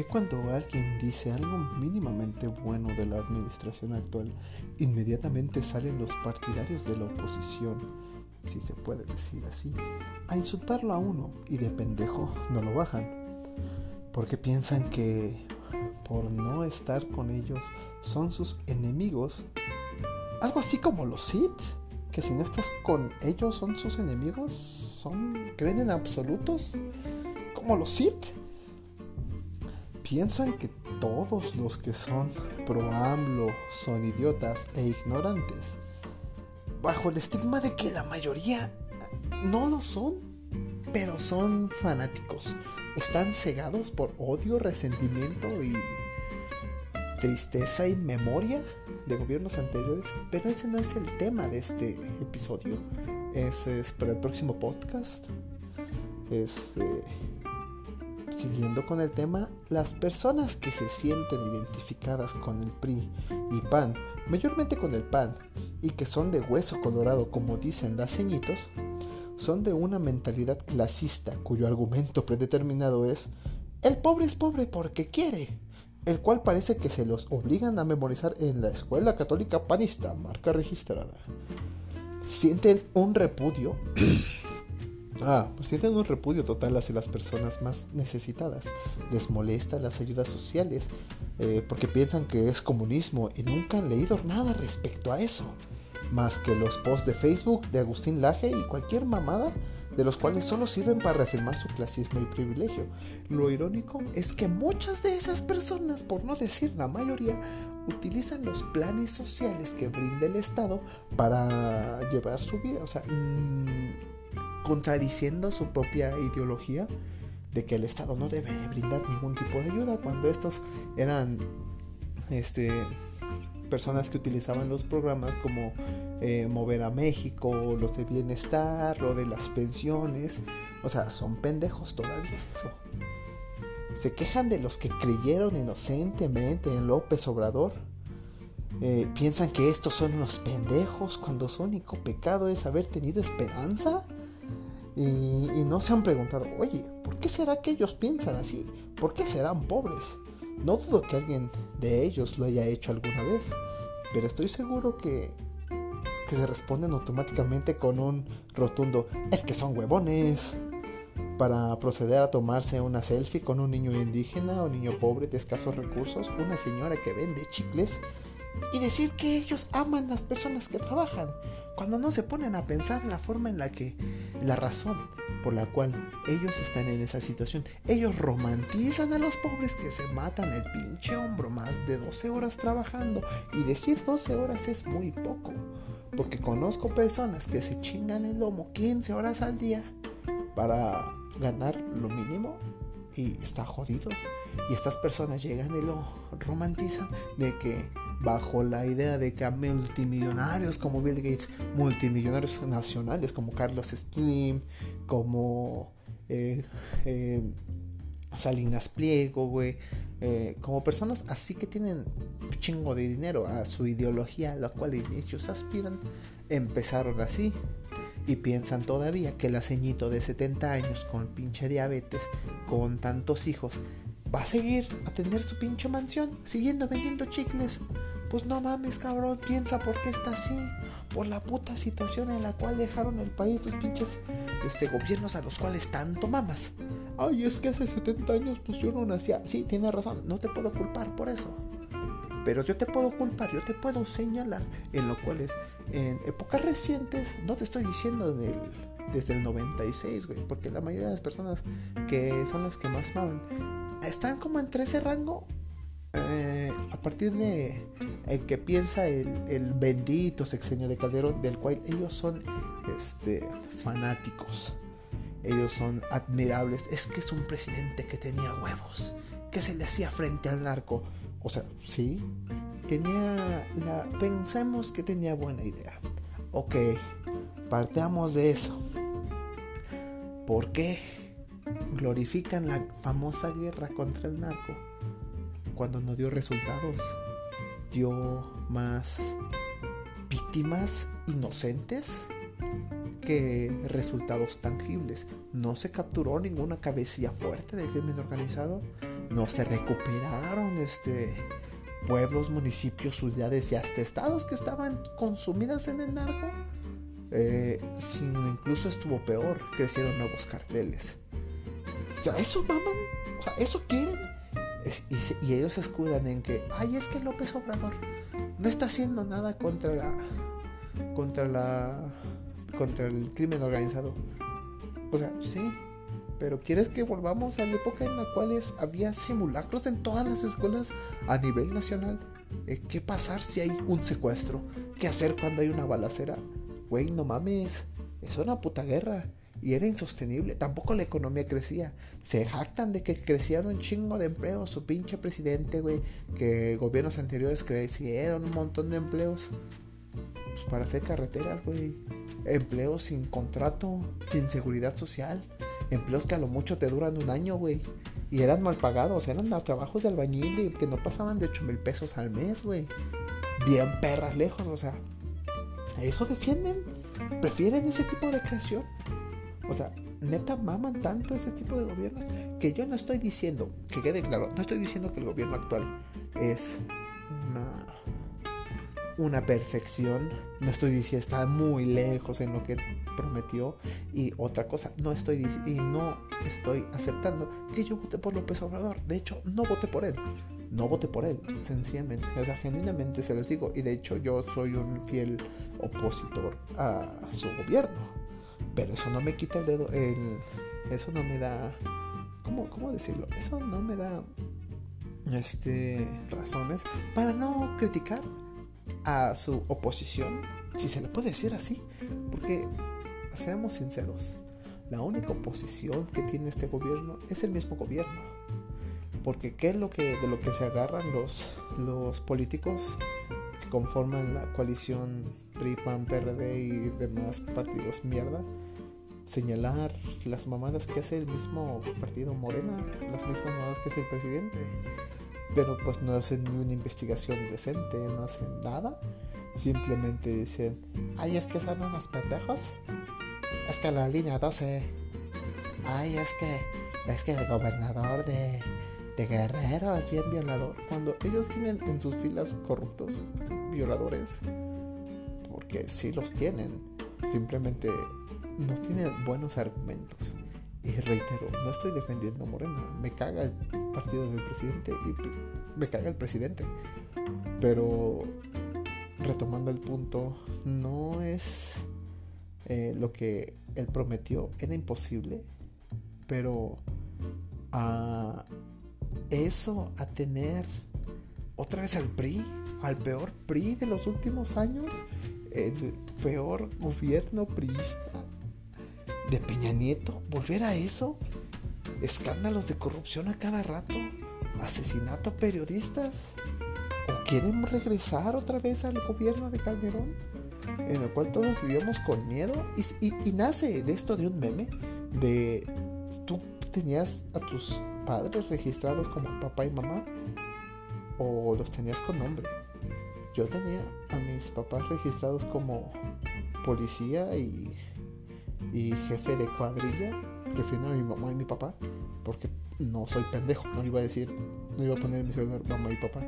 qué cuando alguien dice algo mínimamente bueno de la administración actual, inmediatamente salen los partidarios de la oposición, si se puede decir así, a insultarlo a uno y de pendejo no lo bajan? Porque piensan que por no estar con ellos son sus enemigos. Algo así como los Sith, que si no estás con ellos son sus enemigos, son creen en absolutos, como los Sith piensan que todos los que son pro AMLO son idiotas e ignorantes, bajo el estigma de que la mayoría no lo son, pero son fanáticos. Están cegados por odio, resentimiento y tristeza y memoria de gobiernos anteriores. Pero ese no es el tema de este episodio. Ese es para el próximo podcast. Este Siguiendo con el tema, las personas que se sienten identificadas con el PRI y PAN, mayormente con el PAN, y que son de hueso colorado como dicen las ceñitos, son de una mentalidad clasista cuyo argumento predeterminado es el pobre es pobre porque quiere, el cual parece que se los obligan a memorizar en la escuela católica panista, marca registrada. Sienten un repudio Ah, pues sienten un repudio total hacia las personas más necesitadas. Les molesta las ayudas sociales eh, porque piensan que es comunismo y nunca han leído nada respecto a eso. Más que los posts de Facebook de Agustín Laje y cualquier mamada de los cuales solo sirven para reafirmar su clasismo y privilegio. Lo irónico es que muchas de esas personas, por no decir la mayoría, utilizan los planes sociales que brinda el Estado para llevar su vida. O sea, mm, contradiciendo su propia ideología de que el Estado no debe brindar ningún tipo de ayuda cuando estos eran este personas que utilizaban los programas como eh, Mover a México, los de bienestar, lo de las pensiones. O sea, son pendejos todavía. Se quejan de los que creyeron inocentemente en López Obrador. Eh, piensan que estos son unos pendejos cuando su único pecado es haber tenido esperanza. Y, no se han preguntado, oye, ¿por qué será que ellos piensan así? ¿Por qué serán pobres? No dudo que alguien de ellos lo haya hecho alguna vez, pero estoy seguro que, que se responden automáticamente con un rotundo, es que son huevones, para proceder a tomarse una selfie con un niño indígena o niño pobre de escasos recursos, una señora que vende chicles y decir que ellos aman las personas que trabajan, cuando no se ponen a pensar la forma en la que, la razón por la cual ellos están en esa situación. Ellos romantizan a los pobres que se matan el pinche hombro más de 12 horas trabajando y decir 12 horas es muy poco, porque conozco personas que se chingan el lomo 15 horas al día para ganar lo mínimo y está jodido. Y estas personas llegan y lo romantizan de que bajo la idea de que a multimillonarios como Bill Gates, multimillonarios nacionales como Carlos Slim, como eh, eh, Salinas Pliego, güey, eh, como personas así que tienen chingo de dinero a su ideología, a la cual ellos aspiran, empezaron así. Y piensan todavía que el ceñito de 70 años con pinche diabetes, con tantos hijos, va a seguir a tener su pinche mansión, siguiendo vendiendo chicles. Pues no mames, cabrón, piensa por qué está así. Por la puta situación en la cual dejaron el país los pinches este, gobiernos a los cuales tanto mamas. Ay, es que hace 70 años pues yo no nacía. Sí, tiene razón, no te puedo culpar por eso. Pero yo te puedo culpar, yo te puedo señalar en lo cual es en épocas recientes, no te estoy diciendo desde el 96, güey, porque la mayoría de las personas que son las que más maman están como entre ese rango eh, a partir de el que piensa el, bendito sexenio de Calderón, del cual ellos son este, fanáticos, ellos son admirables, es que es un presidente que tenía huevos, que se le hacía frente al narco. O sea, sí, tenía la. Pensemos que tenía buena idea. Ok, partamos de eso. ¿Por qué glorifican la famosa guerra contra el narco? Cuando no dio resultados, dio más víctimas inocentes que resultados tangibles. No se capturó ninguna cabecilla fuerte del crimen organizado. no se recuperaron este pueblos, municipios, ciudades y hasta estados que estaban consumidas en el narco. Eh, sino incluso estuvo peor, crecieron nuevos carteles. O sea, eso maman, o sea, eso quieren. Y, ellos se escudan en que, ay, es que López Obrador no está haciendo nada contra la, contra la, contra el crimen organizado. O sea, sí, pero ¿quieres que volvamos a la época en la cual había simulacros en todas las escuelas a nivel nacional? Eh, ¿Qué pasar si hay un secuestro? ¿Qué hacer cuando hay una balacera? Güey, no mames, es una puta guerra. Y era insostenible. Tampoco la economía crecía. Se jactan de que crecieron un chingo de empleos. Su pinche presidente, güey. Que gobiernos anteriores crecieron un montón de empleos. Pues para hacer carreteras, güey. Empleos sin contrato, sin seguridad social empleos que a lo mucho te duran un año, güey. Y eran mal pagados, eran trabajos de albañil que no pasaban de 8 mil pesos al mes, güey. Bien perras lejos, o sea. ¿Eso defienden? ¿Prefieren ese tipo de creación? O sea, neta maman tanto ese tipo de gobiernos que yo no estoy diciendo, que quede claro, no estoy diciendo que el gobierno actual es una perfección. No estoy diciendo está muy lejos en lo que prometió. Y otra cosa, no estoy y no estoy aceptando que yo voté por López Obrador. De hecho, no voté por él. No voté por él, sencillamente. O sea, genuinamente se los digo. Y de hecho, yo soy un fiel opositor a su gobierno. Pero eso no me quita el dedo. El, eso no me da. ¿cómo, ¿Cómo decirlo? Eso no me da este, razones para no criticar a su oposición, si se le puede decir así, porque seamos sinceros, la única oposición que tiene este gobierno es el mismo gobierno. Porque qué es lo que de lo que se agarran los los políticos conforman la coalición PRI, PAN, PRD y demás partidos mierda, señalar las mamadas que hace el mismo partido Morena, las mismas mamadas que hace el presidente pero pues no hacen ni una investigación decente, no hacen nada. Simplemente dicen, ay, es que son unos pendejos. Es que la línea 12. Ay, es que, es que el gobernador de, de Guerrero es bien violador. Cuando ellos tienen en sus filas corruptos violadores, porque sí los tienen, simplemente no tienen buenos argumentos. Y reitero, no estoy defendiendo a Morena. Me caga el partido del presidente y me caga el presidente. Pero retomando el punto, no es eh, lo que él prometió. Era imposible. Pero a eso, a tener otra vez al PRI, al peor PRI de los últimos años, el peor gobierno priista de Peña Nieto, volver a eso, escándalos de corrupción a cada rato, asesinato a periodistas, o quieren regresar otra vez al gobierno de Calderón, en el cual todos vivíamos con miedo, y, nace de esto de un meme, de tú tenías a tus padres registrados como papá y mamá, o los tenías con nombre. Yo tenía a mis papás registrados como policía y jefe de cuadrilla, refiriendo a mi mamá y mi papá, porque no soy pendejo, no iba a decir, no iba a poner mi celular mamá y papá.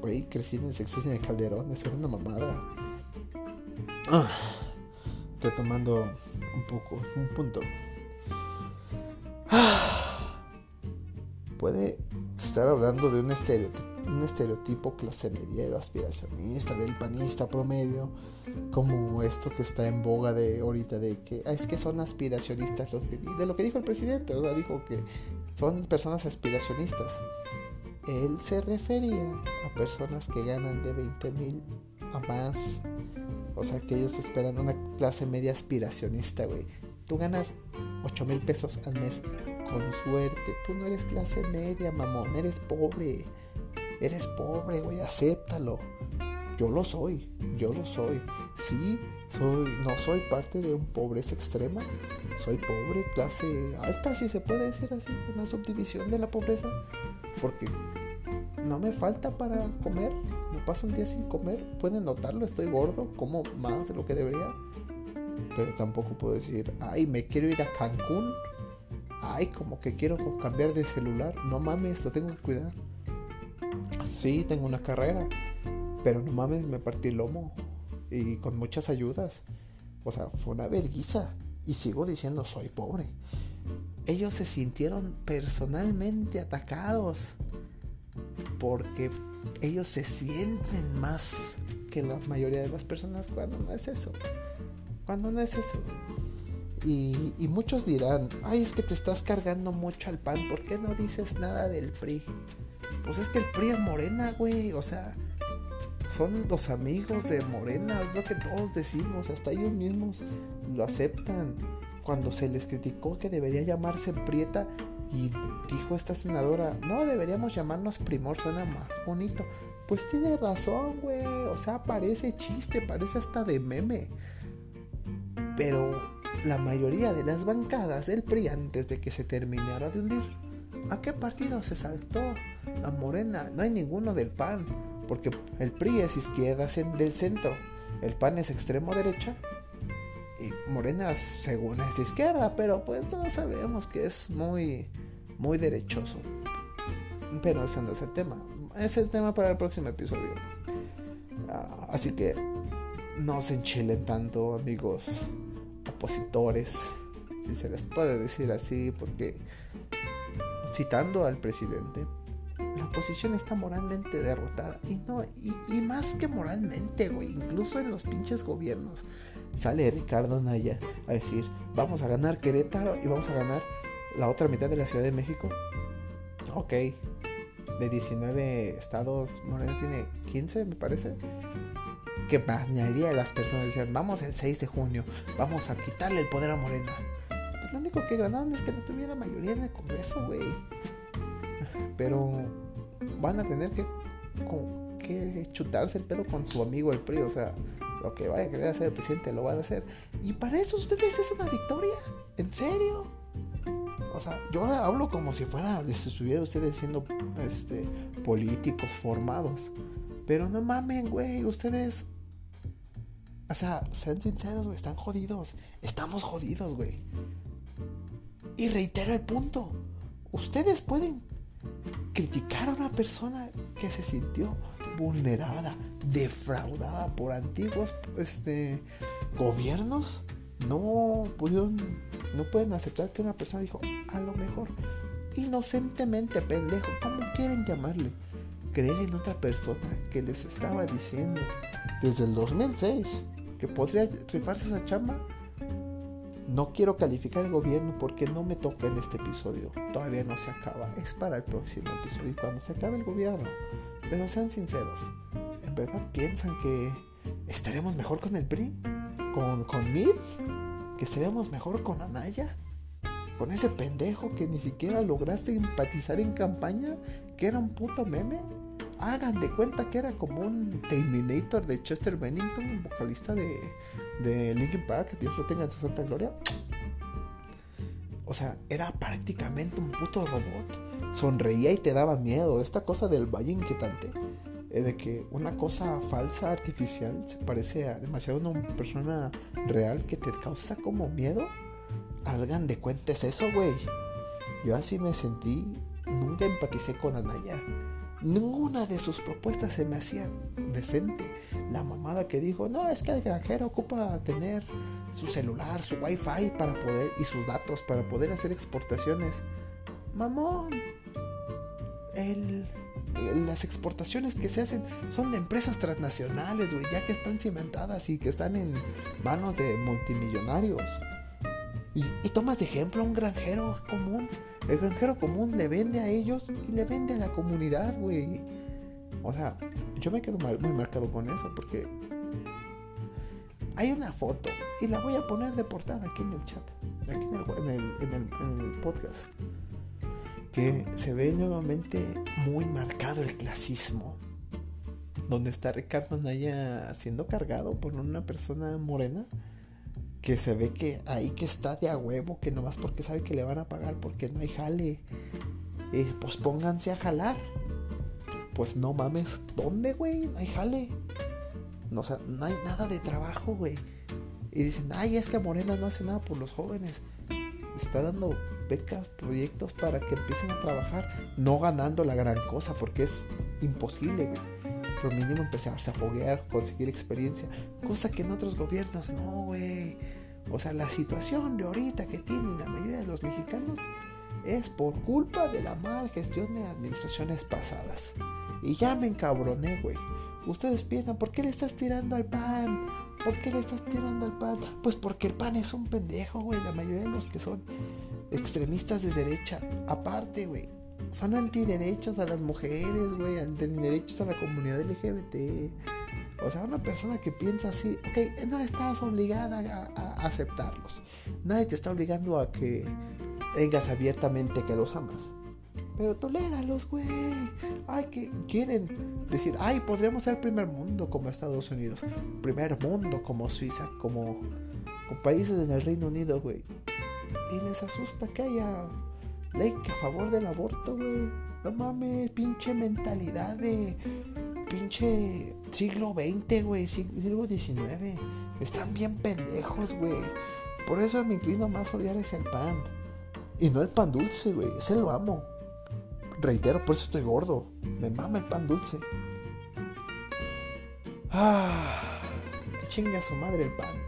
Güey, crecí en el sexenio de Calderón, eso era una mamada. Ah, retomando un poco, un punto. Ah, puede estar hablando de un estereotipo un estereotipo clase mediero, aspiracionista, del panista promedio, como esto que está en boga de ahorita de que ah, es que son aspiracionistas, de lo que dijo el presidente, dijo que son personas aspiracionistas. Él se refería a personas que ganan de 20 mil a más. O sea, que ellos esperan una clase media aspiracionista, güey. Tú ganas 8 mil pesos al mes con suerte. Tú no eres clase media, mamón. Eres pobre. Eres pobre, güey, acéptalo. Yo lo soy, yo lo soy. Sí, soy, no soy parte de un pobreza extrema. Soy pobre, clase alta, si se puede decir así, una subdivisión de la pobreza. Porque no me falta para comer. Me paso un día sin comer. Pueden notarlo, estoy gordo, como más de lo que debería. Pero tampoco puedo decir, ay, me quiero ir a Cancún Ay, como que quiero cambiar de celular. No mames, lo tengo que cuidar. Sí, tengo una carrera. Pero no mames, me partí el lomo. Y con muchas ayudas. O sea, fue una vergüenza. Y sigo diciendo, soy pobre. Ellos se sintieron personalmente atacados. Porque ellos se sienten más que la mayoría de las personas cuando no es eso. Cuando no es eso. Y, y, muchos dirán, ay, es que te estás cargando mucho al pan, ¿por qué no dices nada del PRI? Pues es que el PRI es morena, güey, o sea, son los amigos de Morena, es lo que todos decimos, hasta ellos mismos lo aceptan. Cuando se les criticó que debería llamarse Prieta y dijo esta senadora, no, deberíamos llamarnos Primor, suena más bonito. Pues tiene razón, güey, o sea, parece chiste, parece hasta de meme. Pero la mayoría de las bancadas del PRI antes de que se terminara de hundir, ¿a qué partido se saltó? A Morena, no hay ninguno del PAN porque el PRI es izquierda del centro, el PAN es extremo derecha y Morena según es de izquierda, pero pues todos sabemos que es muy, muy derechoso. Pero ese no es el tema, es el tema para el próximo episodio. Ah, así que no se enchilen tanto, amigos opositores, si se les puede decir así, porque citando al presidente, la oposición está moralmente derrotada. Y no, y, más que moralmente, güey, incluso en los pinches gobiernos. Sale Ricardo Naya a decir, vamos a ganar Querétaro y vamos a ganar la otra mitad de la Ciudad de México. Ok. De 19 estados, Morena tiene 15, me parece. Que mañaría a las personas decían, vamos el 6 de junio, vamos a quitarle el poder a Morena. lo único que ganaron es que no tuviera mayoría en el Congreso, güey. Pero van a tener que, chutarse el pelo con su amigo el PRI. O sea, lo que vaya a querer hacer el presidente lo van a hacer. Y para eso ustedes es una victoria. ¿En serio? O sea, yo hablo como si fuera, si estuvieran ustedes siendo este, políticos formados. Pero no mamen, güey, ustedes... O sea, sean sinceros, güey, están jodidos. Estamos jodidos, güey. Y reitero el punto. Ustedes pueden criticar a una persona que se sintió vulnerada, defraudada por antiguos este, gobiernos, no pudieron, no pueden aceptar que una persona dijo, a lo mejor, inocentemente, pendejo, como quieren llamarle, creer en otra persona que les estaba diciendo desde el 2006 que podría rifarse esa chamba no quiero calificar el gobierno porque no me toca en este episodio. Todavía no se acaba. Es para el próximo episodio cuando se acabe el gobierno. Pero sean sinceros. ¿En verdad piensan que estaremos mejor con el PRI? ¿Con, con Mid? ¿Que estaremos mejor con Anaya? ¿Con ese pendejo que ni siquiera lograste empatizar en campaña? ¿Que era un puto meme? hagan de cuenta que era como un Terminator de Chester Bennington, vocalista de, de Linkin Park, que Dios lo tenga en su santa gloria. O sea, era prácticamente un puto robot. Sonreía y te daba miedo. Esta cosa del valle inquietante. Eh, de que una cosa falsa, artificial, se parece a demasiado a una persona real que te causa como miedo. Hagan de cuenta es eso, güey. Yo así me sentí. Nunca empaticé con Anaya. Ninguna de sus propuestas se me hacía decente. La mamada que dijo, no, es que el granjero ocupa tener su celular, su wifi para poder y sus datos para poder hacer exportaciones. Mamón, las exportaciones que se hacen son de empresas transnacionales, güey, ya que están cimentadas y que están en manos de multimillonarios. Y, y tomas de ejemplo a un granjero común el granjero común le vende a ellos y le vende a la comunidad, güey. O sea, yo me quedo muy marcado con eso porque hay una foto y la voy a poner de portada aquí en el chat, aquí en el, podcast, que se ve nuevamente muy marcado el clasismo, donde está Ricardo Naya siendo cargado por una persona morena que se ve que ahí que está de a huevo, que nomás porque sabe que le van a pagar porque no hay jale, eh, pues pónganse a jalar. Pues no mames, ¿dónde, güey? No hay jale. No, o no hay nada de trabajo, güey. Y dicen, ay, es que Morena no hace nada por los jóvenes. está dando becas, proyectos para que empiecen a trabajar, no ganando la gran cosa, porque es imposible, güey. Pero mínimo empezarse a foguear, conseguir experiencia, cosa que en otros gobiernos no, güey. O sea, la situación de ahorita que tienen la mayoría de los mexicanos es por culpa de la mala gestión de administraciones pasadas. Y ya me encabroné, güey. Ustedes piensan, ¿por qué le estás tirando al pan? ¿Por qué le estás tirando al pan? Pues porque el pan es un pendejo, güey. La mayoría de los que son extremistas de derecha, aparte, güey, son antiderechos a las mujeres, güey, antiderechos a la comunidad LGBT. O sea, una persona que piensa así, ok, no estás obligada a, a aceptarlos. Nadie te está obligando a que digas abiertamente que los amas. Pero toléralos, güey. Ay, que quieren decir, ay, podríamos ser primer mundo como Estados Unidos. Primer mundo como Suiza, como, como países del Reino Unido, güey. Y les asusta que haya ley a favor del aborto, güey. No mames, pinche mentalidad de pinche siglo XX, güey, siglo XIX. Están bien pendejos, güey. Por eso me inclino más a odiar ese el pan. Y no el pan dulce, güey. Ese lo amo. Reitero, por eso estoy gordo. Me mama el pan dulce. Ah, chinga su madre el pan.